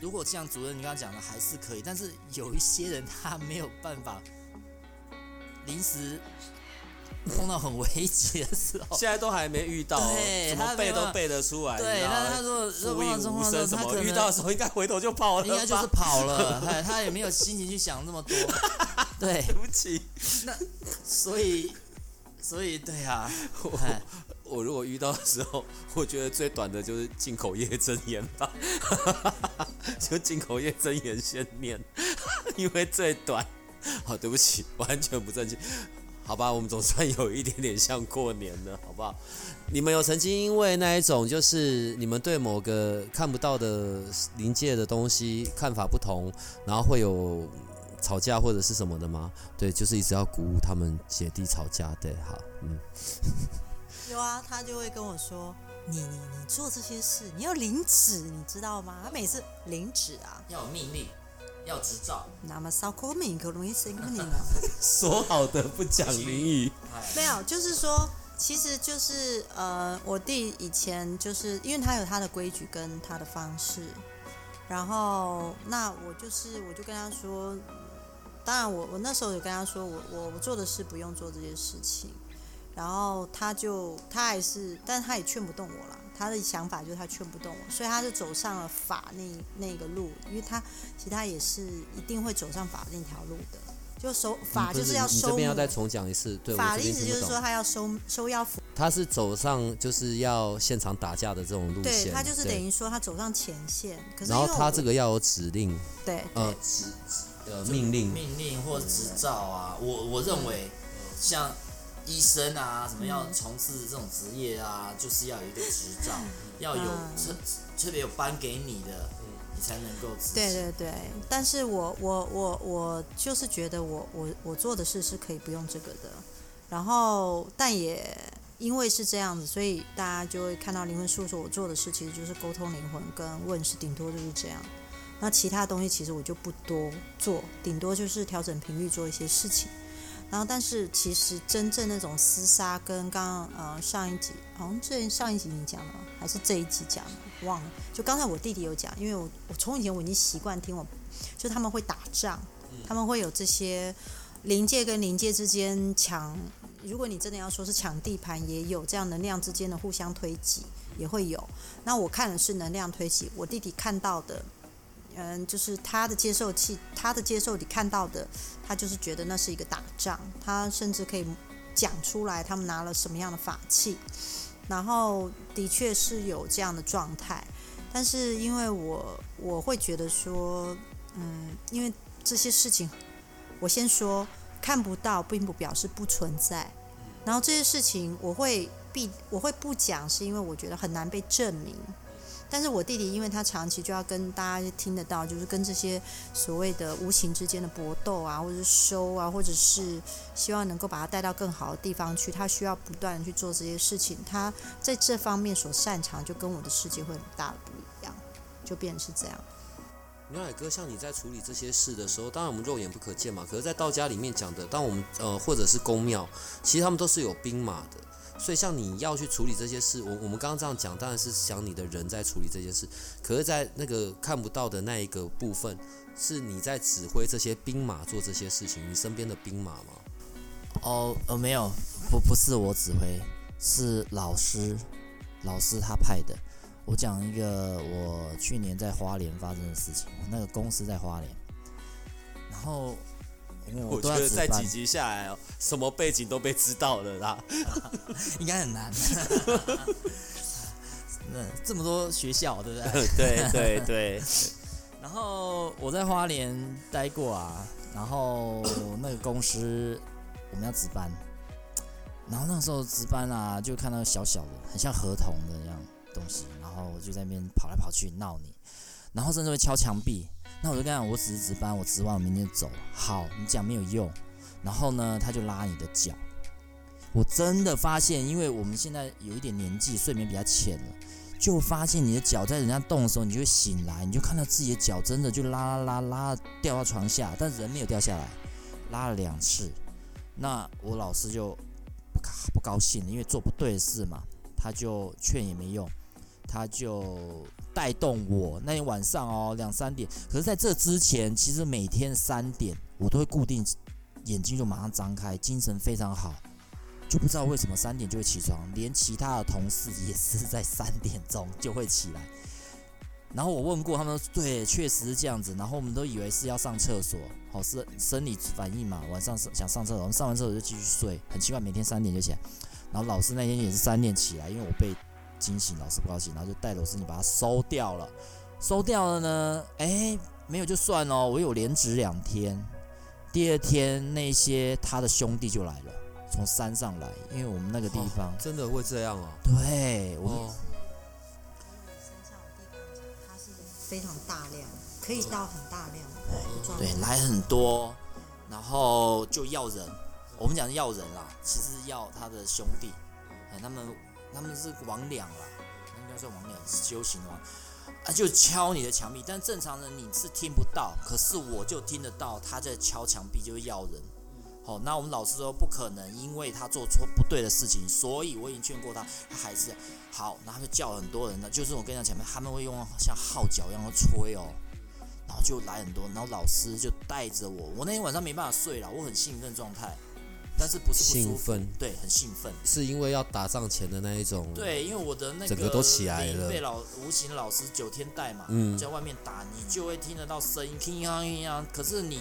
如果像主任你刚刚讲的还是可以，但是有一些人他没有办法，临时碰到很危急的时候，*laughs* 现在都还没遇到，怎么背都背得出来。对，那他说无影无声，什么遇到的时候应该回头就跑了，应该就是跑了，*laughs* 哎，他也没有心情去想那么多。*laughs* 对，对不起，那所以所以对啊，我如果遇到的时候，我觉得最短的就是进口业真言吧，就进口业真言先念，因为最短。好，对不起，完全不正经。好吧，我们总算有一点点像过年了，*laughs* 好不好？你们有曾经因为那一种，就是你们对某个看不到的临界的东西看法不同，然后会有吵架或者是什么的吗？对，就是一直要鼓舞他们姐弟吵架。对，好，嗯。*laughs* 有啊，他就会跟我说：“你你你做这些事，你要领旨，你知道吗？”他每次领旨啊，要有命令，要执照。那么骚口敏可容易生个你呢？*laughs* 说好的不讲淋雨，没有，就是说，其实就是呃，我弟以前就是因为他有他的规矩跟他的方式，然后那我就是我就跟他说，当然我我那时候有跟他说，我我我做的事不用做这些事情。然后他就他还是，但他也劝不动我了。他的想法就是他劝不动我，所以他就走上了法那那个路。因为他其实他也是一定会走上法那条路的。就收法就是要收。这边要再重讲一次，对。法的意思就是说他要收收妖符。他是走上就是要现场打架的这种路线。对他就是等于说他走上前线。可是然后他这个要有指令。对。呃，指呃命令。命令或执照啊，我我认为像。医生啊，什么要从事这种职业啊，就是要有一个执照，要有特特别有颁给你的，你才能够。对对对，但是我我我我就是觉得我我我做的事是可以不用这个的，然后但也因为是这样子，所以大家就会看到灵魂术说我做的事其实就是沟通灵魂跟问世，顶多就是这样。那其他东西其实我就不多做，顶多就是调整频率做一些事情。然后，但是其实真正那种厮杀，跟刚刚呃上一集，好像这上一集你讲的，还是这一集讲的，忘了。就刚才我弟弟有讲，因为我我从以前我已经习惯听我，就他们会打仗，他们会有这些灵界跟灵界之间抢。如果你真的要说是抢地盘，也有这样能量之间的互相推挤，也会有。那我看的是能量推挤，我弟弟看到的。嗯，就是他的接受器，他的接受你看到的，他就是觉得那是一个打仗，他甚至可以讲出来他们拿了什么样的法器，然后的确是有这样的状态，但是因为我我会觉得说，嗯，因为这些事情，我先说看不到，并不表示不存在，然后这些事情我会必我会不讲，是因为我觉得很难被证明。但是我弟弟，因为他长期就要跟大家听得到，就是跟这些所谓的无形之间的搏斗啊，或者是收啊，或者是希望能够把他带到更好的地方去，他需要不断的去做这些事情。他在这方面所擅长，就跟我的世界会很大的不一样，就变成是这样。牛奶哥，像你在处理这些事的时候，当然我们肉眼不可见嘛，可是，在道家里面讲的，当我们呃或者是宫庙，其实他们都是有兵马的。所以，像你要去处理这些事，我我们刚刚这样讲，当然是想你的人在处理这件事。可是，在那个看不到的那一个部分，是你在指挥这些兵马做这些事情。你身边的兵马吗？哦，呃，没有，不，不是我指挥，是老师，老师他派的。我讲一个我去年在花莲发生的事情，我那个公司在花莲，然后。我觉得在几集下来哦，什么背景都被知道了啦，*laughs* 应该很难。*laughs* 那这么多学校，对不对？对 *laughs* 对对。然后我在花莲待过啊，然后那个公司我们要值班，然后那时候值班啊，就看到小小的，很像合同的一样东西，然后我就在那边跑来跑去闹你，然后甚至会敲墙壁。那我就跟他讲，我只是值班，我值完我明天走。好，你讲没有用。然后呢，他就拉你的脚。我真的发现，因为我们现在有一点年纪，睡眠比较浅了。就发现你的脚在人家动的时候，你就会醒来，你就看到自己的脚真的就拉拉拉拉掉到床下，但人没有掉下来，拉了两次。那我老师就不不高兴了，因为做不对的事嘛，他就劝也没用，他就带动我那天晚上哦两三点，可是在这之前，其实每天三点我都会固定眼睛就马上张开，精神非常好。就不知道为什么三点就会起床，连其他的同事也是在三点钟就会起来。然后我问过他们，对，确实是这样子。然后我们都以为是要上厕所，好是生理反应嘛，晚上想上厕所，我们上完厕所就继续睡。很奇怪，每天三点就起来。然后老师那天也是三点起来，因为我被惊醒，老师不高兴，然后就带老师你把它收掉了。收掉了呢，哎，没有就算哦，我有连值两天。第二天那些他的兄弟就来了。从山上来，因为我们那个地方真的会这样哦。对，我们是非常大量，可以到很大量。对，来很多，然后就要人。我们讲要人啦，其实要他的兄弟，哎，他们他们是王两啦，应该算王两，修行的王啊，就敲你的墙壁。但正常人你是听不到，可是我就听得到他在敲墙壁，就是要人。哦，那我们老师说不可能，因为他做错不对的事情，所以我已经劝过他，他还是好，然后就叫很多人呢，就是我跟你讲前面，他们会用像号角一样的吹哦，然后就来很多，然后老师就带着我，我那天晚上没办法睡了，我很兴奋状态，但是不是兴奋，对，很兴奋，是因为要打仗前的那一种，对，因为我的那个整个都起来了，被老无形老师九天带嘛，嗯，在外面打，你就会听得到声音，听啊听啊，可是你。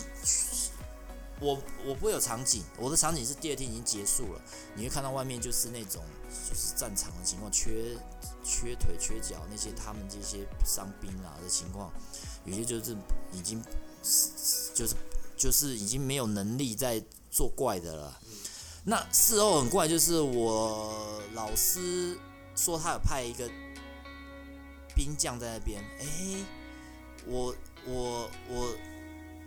我我不会有场景，我的场景是第二天已经结束了，你会看到外面就是那种就是战场的情况，缺缺腿缺脚那些他们这些伤兵啊的情况，有些就是已经就是就是已经没有能力在作怪的了。那事后很怪，就是我老师说他有派一个兵将在那边，哎，我我我。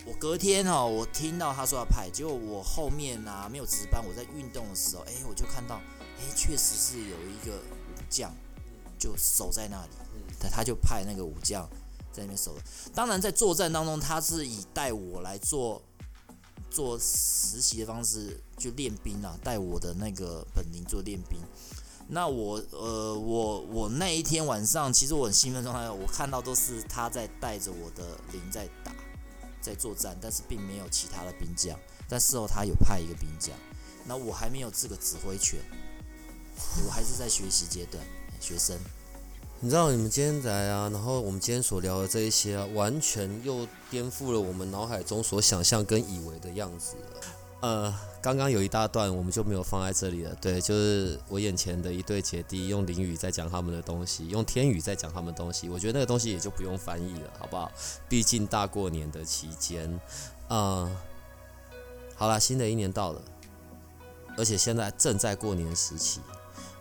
我隔天哦，我听到他说要派，结果我后面啊没有值班，我在运动的时候，哎，我就看到，哎，确实是有一个武将就守在那里，他他就派那个武将在那边守。当然在作战当中，他是以带我来做做实习的方式就练兵啊，带我的那个本领做练兵。那我呃我我那一天晚上，其实我很兴奋状态，我看到都是他在带着我的灵在打。在作战，但是并没有其他的兵将。但事后他有派一个兵将，那我还没有这个指挥权，我还是在学习阶段，学生。你知道你们今天来啊，然后我们今天所聊的这一些啊，完全又颠覆了我们脑海中所想象跟以为的样子。呃，刚刚有一大段我们就没有放在这里了。对，就是我眼前的一对姐弟用淋语在讲他们的东西，用天语在讲他们东西。我觉得那个东西也就不用翻译了，好不好？毕竟大过年的期间，嗯，好了，新的一年到了，而且现在正在过年时期。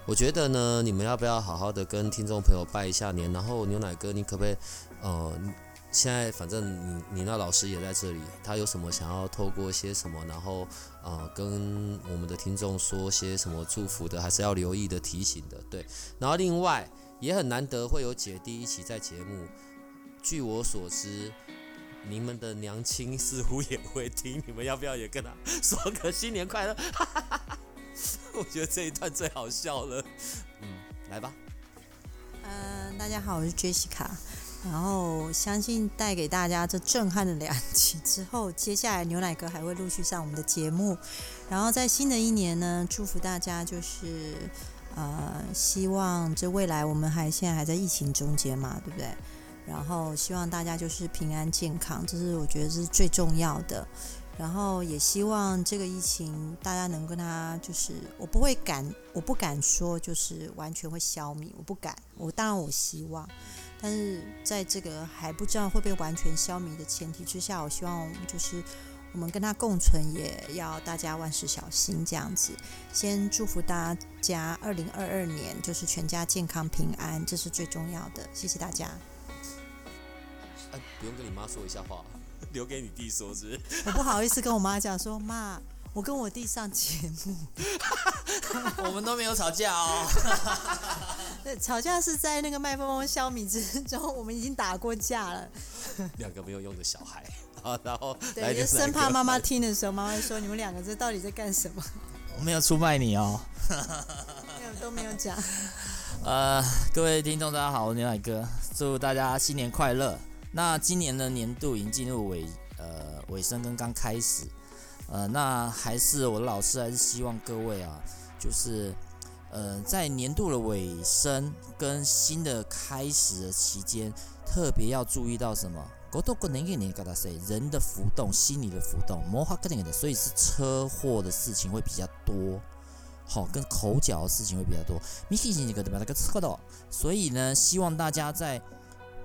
我觉得呢，你们要不要好好的跟听众朋友拜一下年？然后牛奶哥，你可不可以，呃？现在反正你你那老师也在这里，他有什么想要透过些什么，然后呃跟我们的听众说些什么祝福的，还是要留意的提醒的，对。然后另外也很难得会有姐弟一起在节目，据我所知，你们的娘亲似乎也会听，你们要不要也跟他说个新年快乐？哈哈哈 *laughs* 我觉得这一段最好笑了，嗯，来吧。嗯，大家好，我是 Jessica。然后相信带给大家这震撼的两集之后，接下来牛奶哥还会陆续上我们的节目。然后在新的一年呢，祝福大家就是呃，希望这未来我们还现在还在疫情中间嘛，对不对？然后希望大家就是平安健康，这是我觉得是最重要的。然后也希望这个疫情大家能跟他就是我不会敢，我不敢说就是完全会消弭，我不敢。我当然我希望。但是在这个还不知道会不会完全消弭的前提之下，我希望就是我们跟他共存，也要大家万事小心这样子。先祝福大家二零二二年就是全家健康平安，这是最重要的。谢谢大家。哎，不用跟你妈说一下话，留给你弟说是不是？*laughs* 我不好意思跟我妈讲说，妈，我跟我弟上节目，*laughs* 我们都没有吵架哦。*laughs* 对，吵架是在那个麦克风消弭之中，我们已经打过架了。两个没有用的小孩啊，然后对，就生怕妈妈听的时候，妈妈会说你们两个这到底在干什么？我没有出卖你哦，没有都没有讲。呃，各位听众大家好，我牛奶哥，祝大家新年快乐。那今年的年度已经进入尾呃尾声跟刚开始，呃，那还是我的老师还是希望各位啊，就是呃在年度的尾声跟新的开始的期间，特别要注意到什么？沟通能给你跟他 say 人的浮动，心理的浮动，魔化更的，所以是车祸的事情会比较多，好，跟口角的事情会比较多。米奇星这个对吧？那个车的，所以呢，希望大家在。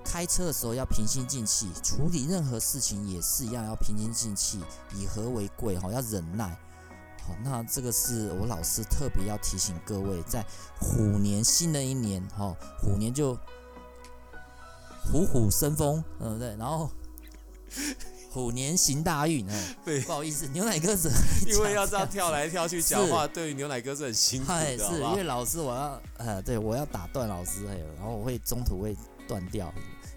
开车的时候要平心静气，处理任何事情也是一样，要平心静气，以和为贵哈，要忍耐。好，那这个是我老师特别要提醒各位，在虎年新的一年哈，虎年就虎虎生风，嗯对，然后虎年行大运，哎，对，不好意思，牛奶哥子，因为要这样跳来跳去讲话，对于牛奶哥是很辛苦的，是因为老师我要呃，对我要打断老师，还有然后我会中途会断掉。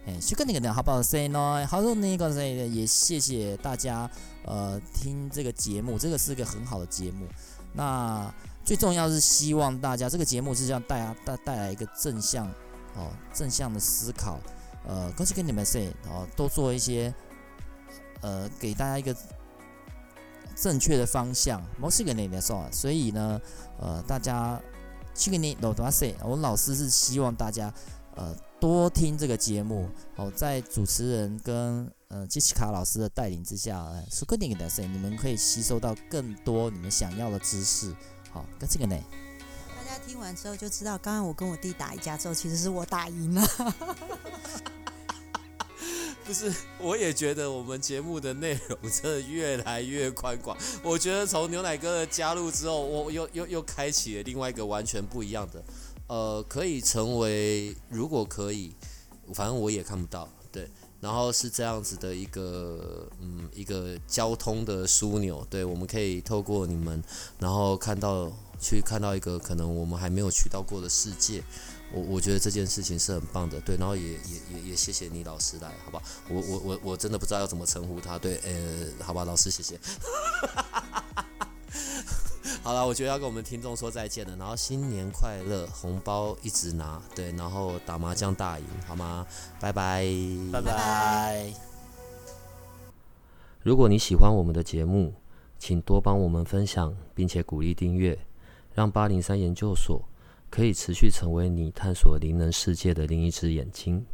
哎，去跟你讲好不好？Say no，好多那个 say 也谢谢大家，呃，听这个节目，这个是个很好的节目。那最重要是希望大家这个节目是要带带带来一个正向哦，正向的思考。呃，恭喜跟你们 say 哦，多做一些呃，给大家一个正确的方向。莫西跟你们说，所以呢，呃，大家去跟你老多 say，我老师是希望大家呃。多听这个节目哦，在主持人跟呃杰西卡老师的带领之下，哎，说更点给大家，你们可以吸收到更多你们想要的知识。好，跟这个呢，大家听完之后就知道，刚刚我跟我弟打一架之后，其实是我打赢了。*laughs* 不是，我也觉得我们节目的内容真的越来越宽广。我觉得从牛奶哥的加入之后，我又又又开启了另外一个完全不一样的。呃，可以成为，如果可以，反正我也看不到，对。然后是这样子的一个，嗯，一个交通的枢纽，对，我们可以透过你们，然后看到，去看到一个可能我们还没有去到过的世界。我我觉得这件事情是很棒的，对。然后也也也也谢谢你老师来，好吧？我我我我真的不知道要怎么称呼他，对，呃，好吧，老师谢谢。*laughs* 好了，我觉得要跟我们听众说再见了，然后新年快乐，红包一直拿，对，然后打麻将大赢，好吗？拜拜，拜拜。如果你喜欢我们的节目，请多帮我们分享，并且鼓励订阅，让八零三研究所可以持续成为你探索灵能世界的另一只眼睛。